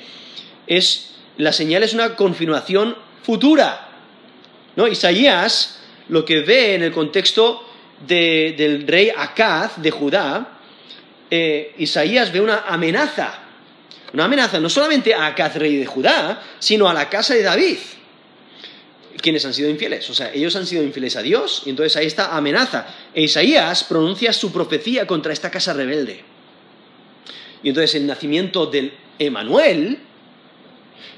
es la señal es una confirmación futura. ¿no? Isaías lo que ve en el contexto del rey Acaz de Judá eh, Isaías ve una amenaza, una amenaza no solamente a Acaz, rey de Judá, sino a la casa de David, quienes han sido infieles. O sea, ellos han sido infieles a Dios y entonces ahí está amenaza. E Isaías pronuncia su profecía contra esta casa rebelde. Y entonces el nacimiento del Emanuel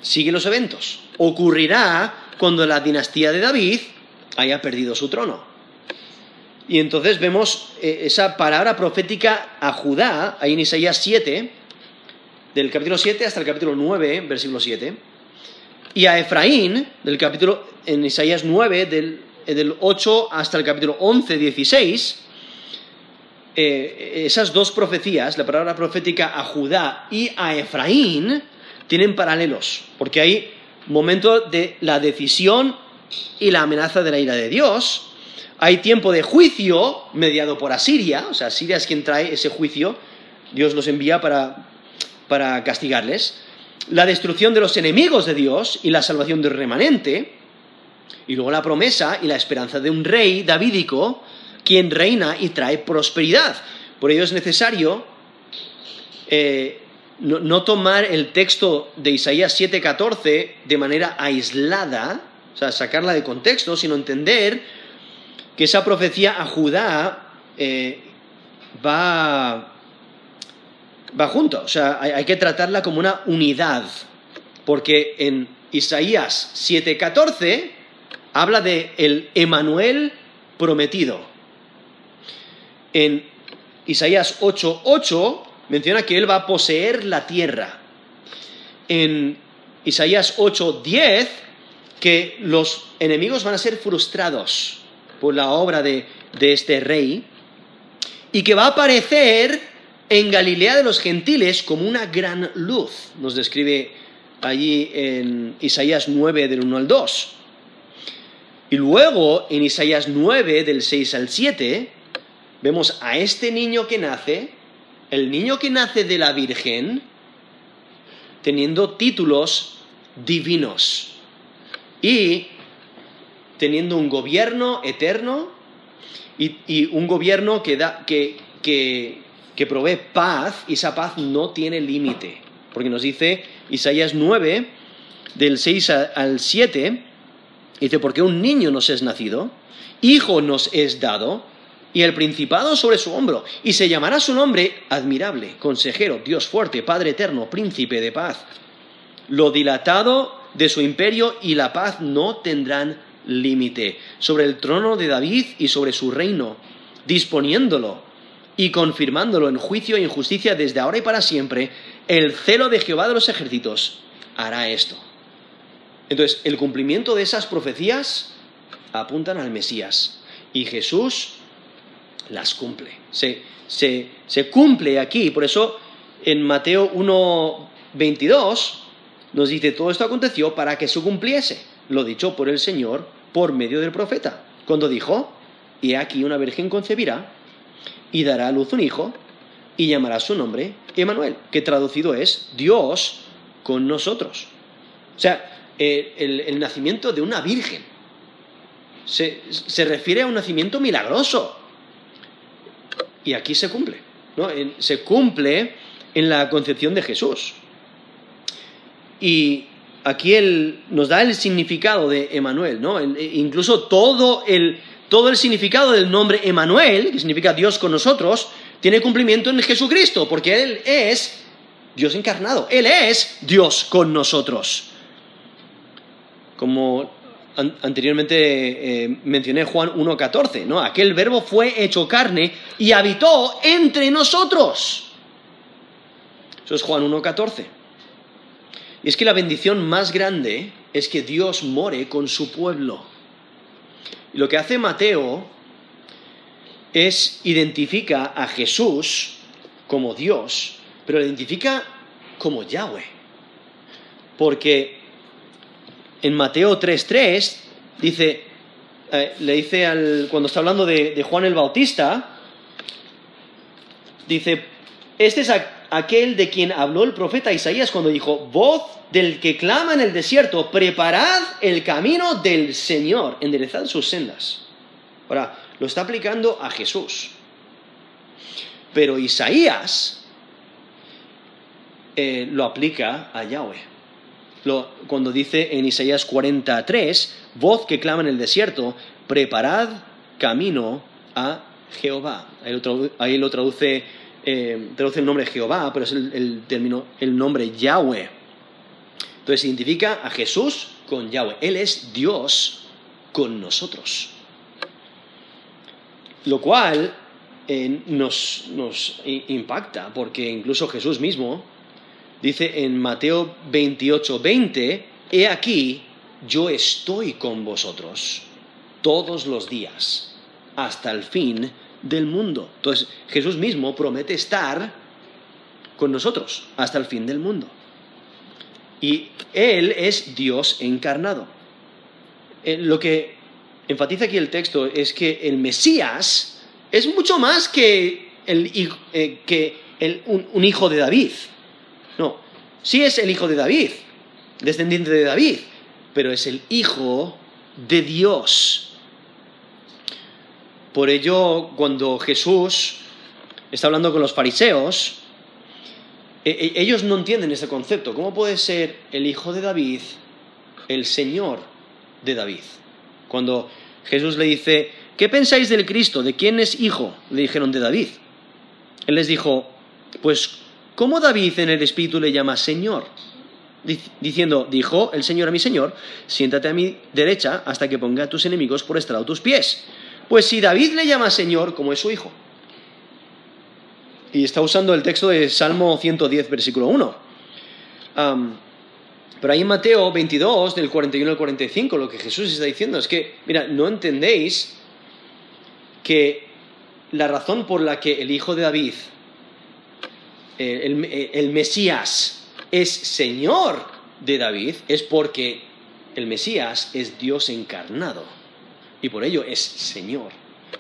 sigue los eventos. Ocurrirá cuando la dinastía de David haya perdido su trono. Y entonces vemos eh, esa palabra profética a Judá, ahí en Isaías 7, del capítulo 7 hasta el capítulo 9, versículo 7, y a Efraín, del capítulo, en Isaías 9, del, eh, del 8 hasta el capítulo 11, 16, eh, esas dos profecías, la palabra profética a Judá y a Efraín, tienen paralelos, porque hay momento de la decisión y la amenaza de la ira de Dios, hay tiempo de juicio mediado por Asiria, o sea, Asiria es quien trae ese juicio, Dios los envía para, para castigarles, la destrucción de los enemigos de Dios y la salvación del remanente, y luego la promesa y la esperanza de un rey davídico, quien reina y trae prosperidad. Por ello es necesario eh, no, no, tomar el texto de Isaías 7:14 de manera aislada, o sea, sacarla de contexto, sino entender que esa profecía a Judá eh, va, va junto, o sea, hay, que tratarla como una unidad, porque en Isaías 7:14 habla de el Emanuel prometido. En Isaías 8:8 menciona que él va a poseer la tierra. En Isaías 8:10 que los enemigos van a ser frustrados por la obra de, este rey, y que va a aparecer en Galilea de los gentiles como una gran luz, nos describe allí en Isaías 9 del 1 al 2. Y luego en Isaías 9 del 6 al 7 vemos a este niño que nace, el niño que nace de la Virgen, teniendo títulos divinos. Y teniendo un gobierno eterno y, un gobierno que, da, que, que, provee paz y esa paz no tiene límite. Porque nos dice Isaías 9, del 6 al 7, dice, porque un niño nos es nacido, hijo nos es dado, y el principado sobre su hombro, y se llamará su nombre admirable, consejero, Dios fuerte, Padre eterno, príncipe de paz. Lo dilatado de su imperio y la paz no tendrán límite sobre el trono de David y sobre su reino, disponiéndolo y confirmándolo en juicio e injusticia desde ahora y para siempre, el celo de Jehová de los ejércitos hará esto. Entonces, el cumplimiento de esas profecías apuntan al Mesías y Jesús las cumple. Se, se cumple aquí, por eso en Mateo 1, 22 nos dice, todo esto aconteció para que se cumpliese lo dicho por el Señor por medio del profeta, cuando dijo, y aquí una virgen concebirá y dará a luz un hijo y llamará su nombre Emanuel, que traducido es Dios con nosotros. O sea, el, nacimiento de una virgen se, se, refiere a un nacimiento milagroso. Y aquí se cumple, ¿no? se cumple en la concepción de Jesús. Y aquí él nos da el significado de Emanuel, ¿no? E, incluso todo el, todo el significado del nombre Emanuel, que significa Dios con nosotros, tiene cumplimiento en Jesucristo, porque Él es Dios encarnado, Él es Dios con nosotros. Como anteriormente eh, mencioné Juan 1.14, ¿no? Aquel verbo fue hecho carne y habitó entre nosotros. Eso es Juan 1.14. Y es que la bendición más grande es que Dios more con su pueblo. Y lo que hace Mateo es identifica a Jesús como Dios, pero lo identifica como Yahweh. Porque en Mateo 3.3 dice, eh, le dice al, cuando está hablando de, de Juan el Bautista, dice, este es aquel de quien habló el profeta Isaías cuando dijo, voz del que clama en el desierto, preparad el camino del Señor, enderezad sus sendas. Ahora, lo está aplicando a Jesús. Pero Isaías eh, lo aplica a Yahweh. cuando dice en Isaías 43, voz que clama en el desierto, preparad camino a Jehová. Ahí lo, traduce, eh, traduce el nombre Jehová, pero es el, término, el nombre Yahweh. Entonces significa a Jesús con Yahweh. Él es Dios con nosotros. Lo cual eh, nos, impacta, porque incluso Jesús mismo dice en Mateo 28, 20, He aquí, yo estoy con vosotros todos los días, hasta el fin del mundo. Entonces Jesús mismo promete estar con nosotros hasta el fin del mundo. Y Él es Dios encarnado. Eh, lo que enfatiza aquí el texto es que el Mesías es mucho más que, eh, un, hijo de David. No, sí es el hijo de David, descendiente de David, pero es el hijo de Dios. Por ello, cuando Jesús está hablando con los fariseos, e, e, ellos no entienden ese concepto. ¿Cómo puede ser el hijo de David el Señor de David? Cuando Jesús le dice, ¿qué pensáis del Cristo? ¿De quién es hijo? Le dijeron de David. Él les dijo, pues, ¿cómo David en el Espíritu le llama Señor? Diciendo, dijo el Señor a mi Señor, siéntate a mi derecha hasta que ponga a tus enemigos por estrado tus pies. Pues si David le llama Señor, como es su hijo. Y está usando el texto de Salmo 110, versículo 1. pero ahí en Mateo 22, del 41 al 45, lo que Jesús está diciendo es que, mira, no entendéis que la razón por la que el hijo de David, eh, eh, el Mesías, es Señor de David, es porque el Mesías es Dios encarnado y por ello es Señor,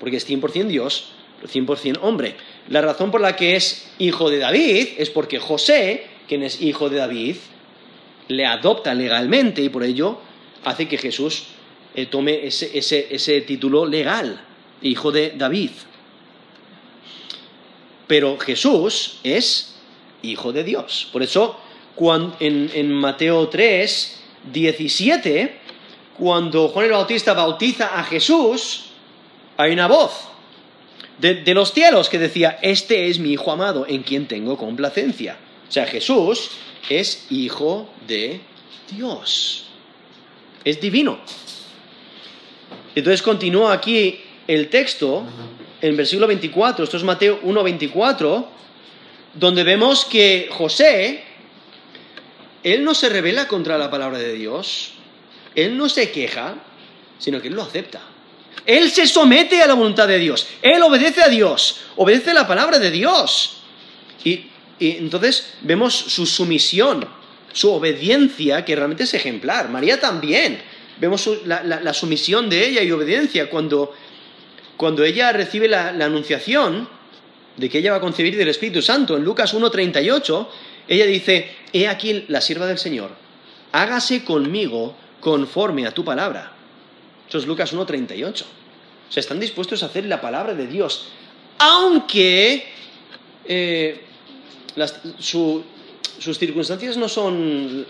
porque es 100% Dios, pero 100% hombre. La razón por la que es hijo de David es porque José, quien es hijo de David, le adopta legalmente y por ello hace que Jesús eh, tome ese, título legal, hijo de David. Pero Jesús es hijo de Dios. Por eso, en, en Mateo 3, 17, cuando Juan el Bautista bautiza a Jesús, hay una voz de, los cielos que decía, este es mi Hijo amado en quien tengo complacencia. O sea, Jesús es Hijo de Dios. Es divino. Entonces continúa aquí el texto, en versículo 24, esto es Mateo 1.24, donde vemos que José, él no se revela contra la palabra de Dios, él no se queja, sino que él lo acepta. Él se somete a la voluntad de Dios. Él obedece a Dios. Obedece la palabra de Dios. Y, entonces vemos su sumisión, su obediencia, que realmente es ejemplar. María también. Vemos la, sumisión de ella y obediencia cuando, cuando ella recibe la, anunciación de que ella va a concebir del Espíritu Santo. En Lucas 1.38, ella dice, he aquí la sierva del Señor, hágase conmigo conforme a tu palabra. Eso es Lucas 1.38. O sea, están dispuestos a hacer la palabra de Dios, aunque eh, sus circunstancias no son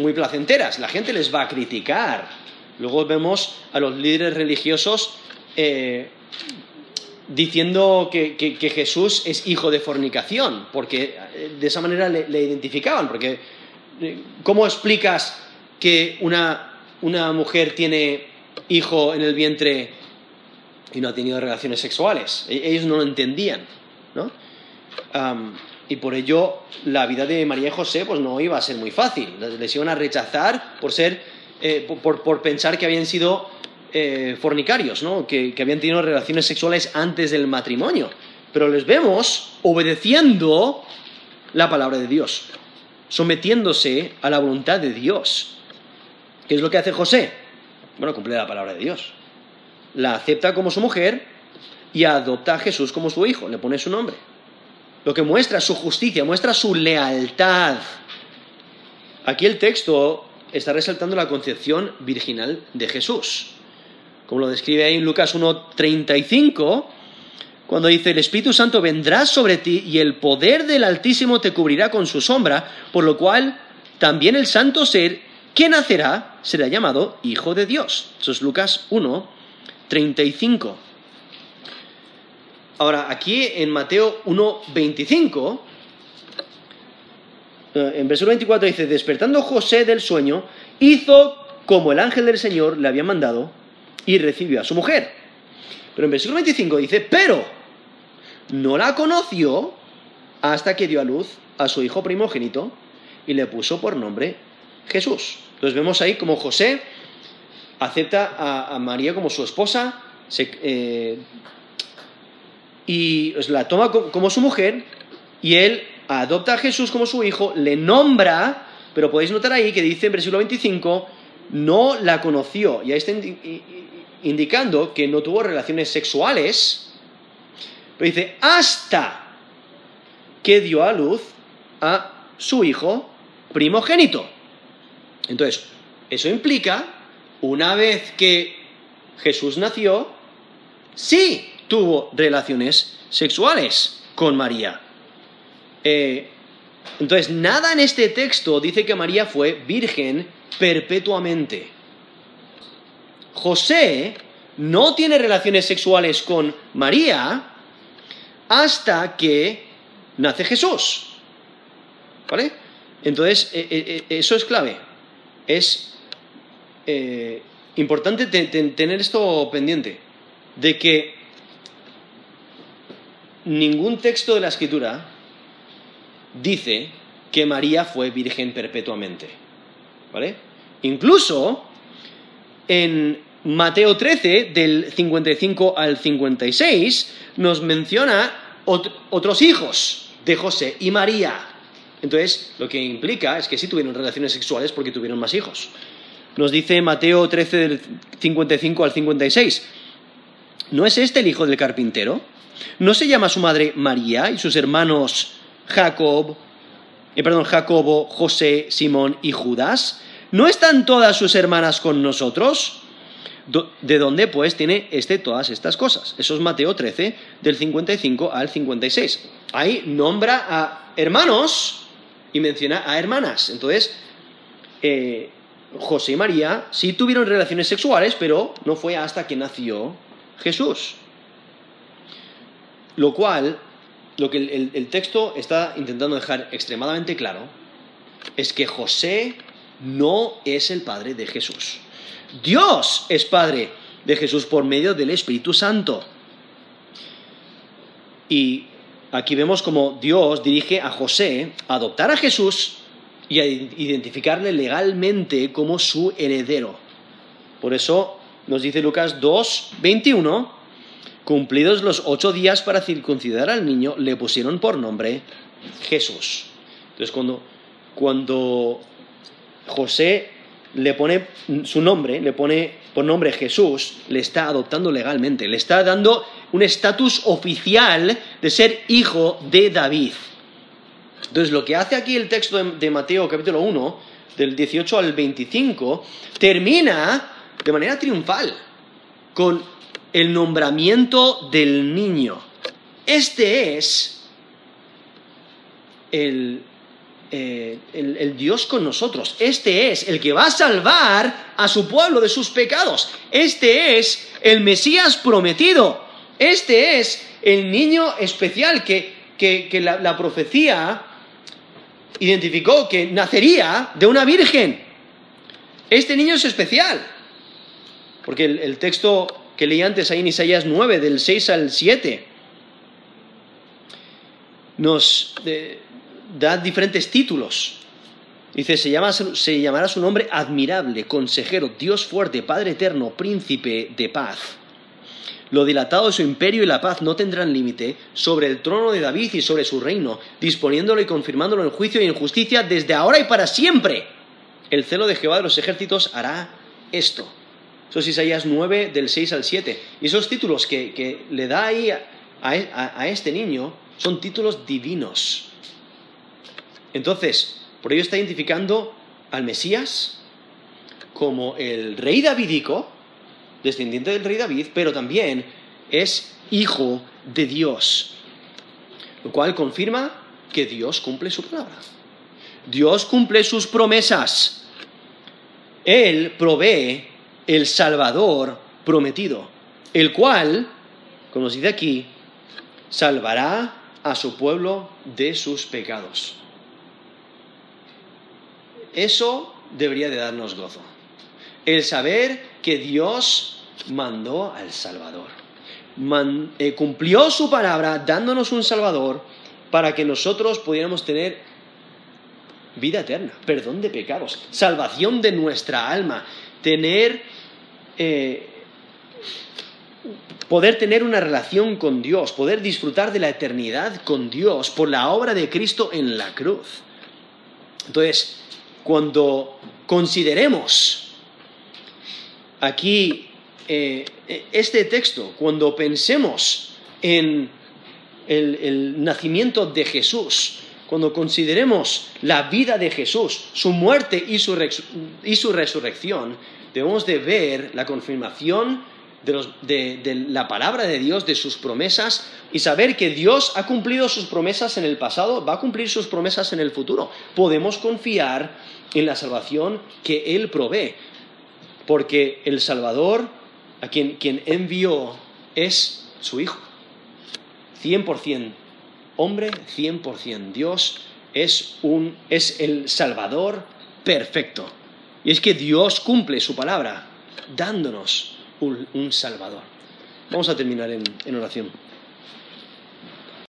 muy placenteras. La gente les va a criticar. Luego vemos a los líderes religiosos eh, diciendo que, Jesús es hijo de fornicación, porque eh, de esa manera le, le identificaban. Porque, ¿cómo explicas que una, mujer tiene hijo en el vientre y no ha tenido relaciones sexuales. E-, ellos no lo entendían, ¿no? y por ello la vida de María y José pues no iba a ser muy fácil. Les iban a rechazar por ser, eh, por, pensar que habían sido eh, fornicarios, ¿no? Que, que habían tenido relaciones sexuales antes del matrimonio. Pero les vemos obedeciendo la palabra de Dios, sometiéndose a la voluntad de Dios. ¿Qué es lo que hace José? Bueno, cumple la palabra de Dios. La acepta como su mujer y adopta a Jesús como su hijo, le pone su nombre. Lo que muestra su justicia, muestra su lealtad. Aquí el texto está resaltando la concepción virginal de Jesús. Como lo describe ahí en Lucas 1.35, cuando dice, el Espíritu Santo vendrá sobre ti y el poder del Altísimo te cubrirá con su sombra, por lo cual también el santo ser que nacerá será llamado Hijo de Dios. Eso es Lucas 1, 35. Ahora, aquí en Mateo 1, 25, eh, en versículo 24 dice, despertando José del sueño, hizo como el ángel del Señor le había mandado y recibió a su mujer. Pero en versículo 25 dice, pero no la conoció hasta que dio a luz a su hijo primogénito y le puso por nombre Jesús. Entonces vemos ahí como José acepta a, María como su esposa eh, y la toma como su mujer y él adopta a Jesús como su hijo, le nombra, pero podéis notar ahí que dice en versículo 25, no la conoció, y ahí está indicando que no tuvo relaciones sexuales pero dice, hasta que dio a luz a su hijo primogénito. Entonces, eso implica, una vez que Jesús nació, sí tuvo relaciones sexuales con María. Eh, entonces, nada en este texto dice que María fue virgen perpetuamente. José no tiene relaciones sexuales con María hasta que nace Jesús. ¿Vale? Entonces, eh, eh, eso es clave. Es importante tener esto pendiente, de que ningún texto de la escritura dice que María fue virgen perpetuamente. ¿Vale? Incluso en Mateo 13, del 55 al 56, nos menciona otros hijos de José y María. Entonces, lo que implica es que sí tuvieron relaciones sexuales porque tuvieron más hijos. Nos dice Mateo 13, del 55 al 56, ¿no es este el hijo del carpintero? ¿No se llama su madre María y sus hermanos Jacob, eh, perdón, Jacobo, José, Simón y Judas? ¿No están todas sus hermanas con nosotros? de dónde pues tiene este todas estas cosas. Eso es Mateo 13, del 55 al 56. Ahí nombra a hermanos y menciona a hermanas. Entonces, eh, José y María sí tuvieron relaciones sexuales, pero no fue hasta que nació Jesús. Lo cual, lo que el, el texto está intentando dejar extremadamente claro es que José no es el padre de Jesús. Dios es Padre de Jesús por medio del Espíritu Santo. Y aquí vemos como Dios dirige a José a adoptar a Jesús y a identificarle legalmente como su heredero. Por eso nos dice Lucas 2, 21, cumplidos los ocho días para circuncidar al niño, le pusieron por nombre Jesús. Entonces cuando, cuando José le pone su nombre, le pone por nombre Jesús, le está adoptando legalmente, le está dando un estatus oficial de ser hijo de David. Entonces, lo que hace aquí el texto de, Mateo capítulo 1, del 18 al 25, termina de manera triunfal con el nombramiento del niño. Este es el, eh, el, Dios con nosotros. Este es el que va a salvar a su pueblo de sus pecados. Este es el Mesías prometido. Este es el niño especial que, la, profecía identificó que nacería de una virgen. Este niño es especial. Porque el, texto que leí antes ahí en Isaías 9, del 6 al 7, nos... da diferentes títulos. Dice, se, llama, se llamará su nombre admirable, consejero, Dios fuerte, Padre eterno, príncipe de paz. Lo dilatado de su imperio y la paz no tendrán límite sobre el trono de David y sobre su reino, disponiéndolo y confirmándolo en juicio y en justicia desde ahora y para siempre. El celo de Jehová de los ejércitos hará esto. Eso es Isaías 9, del 6 al 7. Y esos títulos que, le da ahí a este niño son títulos divinos. Entonces, por ello está identificando al Mesías como el rey davídico, descendiente del rey David, pero también es hijo de Dios. Lo cual confirma que Dios cumple su palabra. Dios cumple sus promesas. Él provee el Salvador prometido, el cual, como nos dice aquí, salvará a su pueblo de sus pecados. Eso debería de darnos gozo. El saber que Dios mandó al Salvador. Eh, cumplió su palabra dándonos un Salvador para que nosotros pudiéramos tener vida eterna, perdón de pecados, salvación de nuestra alma, tener, eh, poder tener una relación con Dios, poder disfrutar de la eternidad con Dios por la obra de Cristo en la cruz. Entonces, cuando consideremos aquí eh, este texto, cuando pensemos en el, nacimiento de Jesús, cuando consideremos la vida de Jesús, su muerte y su, resurrección, debemos de ver la confirmación de, de, la palabra de Dios, de sus promesas, y saber que Dios ha cumplido sus promesas en el pasado, va a cumplir sus promesas en el futuro. Podemos confiar en la salvación que Él provee, porque el Salvador, a quien, quien envió, es su Hijo. 100% hombre, 100% Dios, es, un, es el Salvador perfecto. Y es que Dios cumple su palabra dándonos un, Salvador. Vamos a terminar en oración.